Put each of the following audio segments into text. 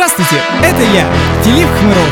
Здравствуйте, это я, Филипп Хмыров,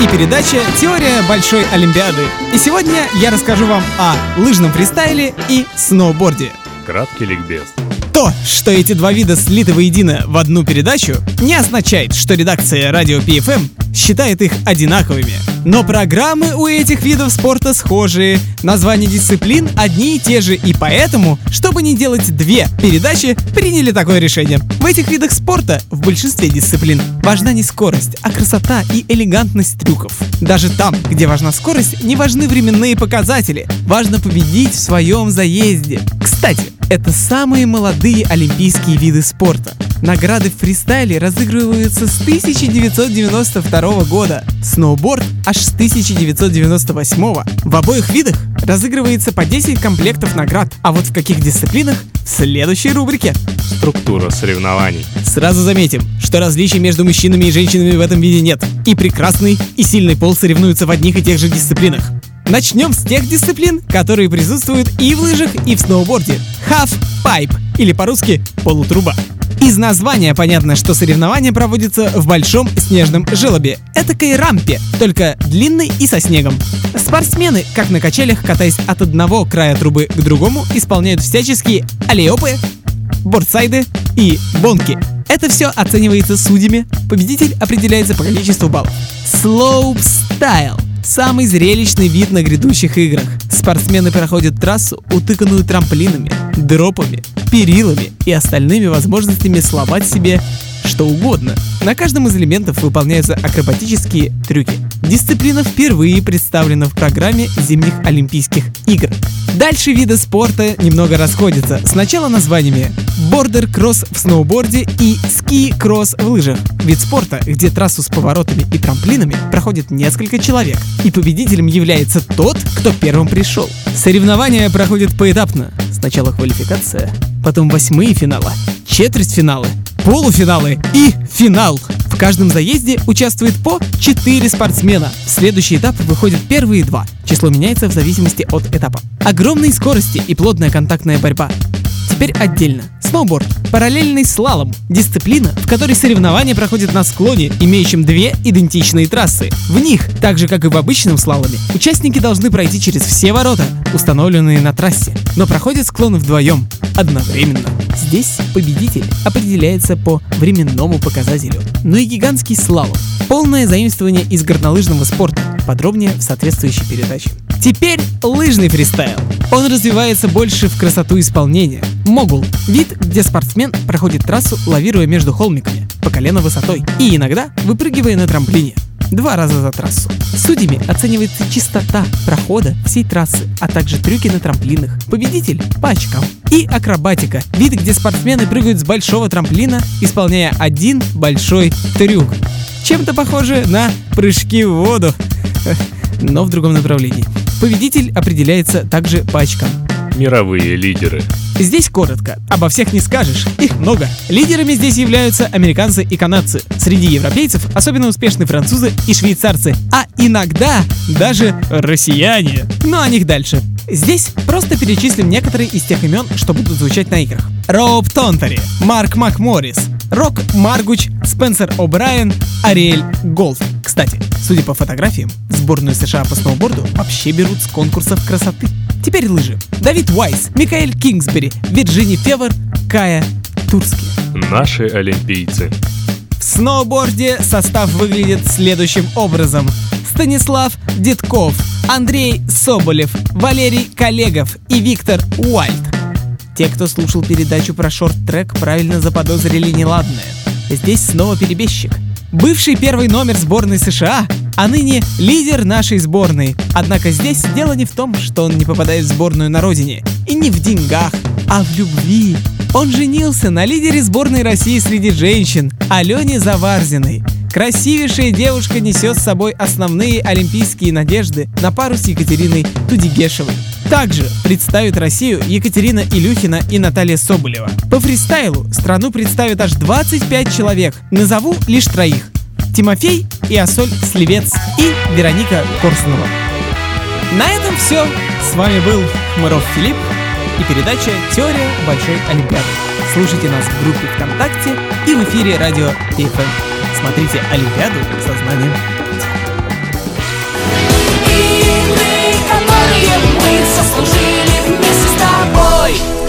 и передача «Теория Большой Олимпиады». И сегодня я расскажу вам о лыжном фристайле и сноуборде. Краткий ликбез. То, что эти два вида слиты воедино в одну передачу, не означает, что редакция радио PFM считает их одинаковыми. Но программы у этих видов спорта схожие, названия дисциплин одни и те же, и поэтому, чтобы не делать две передачи, приняли такое решение. В этих видах спорта, в большинстве дисциплин, важна не скорость, а красота и элегантность трюков. Даже там, где важна скорость, не важны временные показатели, важно победить в своем заезде. Кстати, это самые молодые олимпийские виды спорта. Награды в фристайле разыгрываются с 1992 года, сноуборд аж с 1998. В обоих видах разыгрывается по 10 комплектов наград, а вот в каких дисциплинах в следующей рубрике. Структура соревнований. Сразу заметим, что различий между мужчинами и женщинами в этом виде нет. И прекрасный, и сильный пол соревнуются в одних и тех же дисциплинах. Начнем с тех дисциплин, которые присутствуют и в лыжах, и в сноуборде. Half Pipe, или по-русски полутруба. Из названия понятно, что соревнования проводятся в большом снежном желобе, этакой рампе, только длинной и со снегом. Спортсмены, как на качелях, катаясь от одного края трубы к другому, исполняют всяческие алиопы, бордсайды и бонки. Это все оценивается судьями, победитель определяется по количеству баллов. Слоуп-стайл Самый зрелищный вид на грядущих играх. Спортсмены проходят трассу, утыканную трамплинами, дропами, перилами и остальными возможностями сломать себе что угодно. На каждом из элементов выполняются акробатические трюки. Дисциплина впервые представлена в программе зимних Олимпийских игр. Дальше виды спорта немного расходятся. Сначала названиями бордер кросс в сноуборде и ски кросс в лыжах. Вид спорта, где трассу с поворотами и трамплинами проходит несколько человек. И победителем является тот, кто первым пришел. Соревнования проходят поэтапно. Сначала квалификация, потом восьмые финала, четвертьфиналы, полуфиналы и финал. В каждом заезде участвует по 4 спортсмена. В следующий этап выходят первые два. Число меняется в зависимости от этапа. Огромные скорости и плотная контактная борьба. Теперь отдельно. Сноуборд. Параллельный слалом. Дисциплина, в которой соревнования проходят на склоне, имеющем две идентичные трассы. В них, так же как и в обычном слаломе, участники должны пройти через все ворота, установленные на трассе, но проходят склон вдвоем, одновременно. Здесь победитель определяется по временному показателю. Ну и гигантский слалом. Полное заимствование из горнолыжного спорта. Подробнее в соответствующей передаче. Теперь лыжный фристайл. Он развивается больше в красоту исполнения. Могул – вид, где спортсмен проходит трассу, лавируя между холмиками по колено высотой и иногда выпрыгивая на трамплине два раза за трассу. Судьями оценивается чистота прохода всей трассы, а также трюки на трамплинах. Победитель по очкам. И акробатика. Вид, где спортсмены прыгают с большого трамплина, исполняя один большой трюк. Чем-то похоже на прыжки в воду, но в другом направлении. Победитель определяется также по очкам. Мировые лидеры. Здесь коротко. Обо всех не скажешь. Их много. Лидерами здесь являются американцы и канадцы. Среди европейцев особенно успешны французы и швейцарцы. А иногда даже россияне. Но о них дальше. Здесь просто перечислим некоторые из тех имен, что будут звучать на играх. Роуп Тонтери, Марк Макморрис, Рок Маргуч, Спенсер О'Брайен, Ариэль Голф. Кстати, судя по фотографиям, сборную США по сноуборду вообще берут с конкурсов красоты. Теперь лыжи. Давид Уайс, Микаэль Кингсбери, Вирджини Февер, Кая Турский. Наши олимпийцы. В сноуборде состав выглядит следующим образом. Станислав Дедков, Андрей Соболев, Валерий Коллегов и Виктор Уальд. Те, кто слушал передачу про шорт-трек, правильно заподозрили неладное. Здесь снова перебежчик. Бывший первый номер сборной США, а ныне лидер нашей сборной. Однако здесь дело не в том, что он не попадает в сборную на родине, и не в деньгах, а в любви. Он женился на лидере сборной России среди женщин, Алене Заварзиной. Красивейшая девушка несет с собой основные олимпийские надежды на пару с Екатериной Тудигешевой. Также представит Россию Екатерина Илюхина и Наталья Соболева. По фристайлу страну представят аж 25 человек. Назову лишь троих. Тимофей и Асоль Сливец и Вероника Корсунова. На этом все. С вами был Хмыров Филипп и передача «Теория Большой Олимпиады». Слушайте нас в группе ВКонтакте и в эфире радио PFM. Смотрите Олимпиаду сознанием. И мы, мы заслужили вместе с тобой.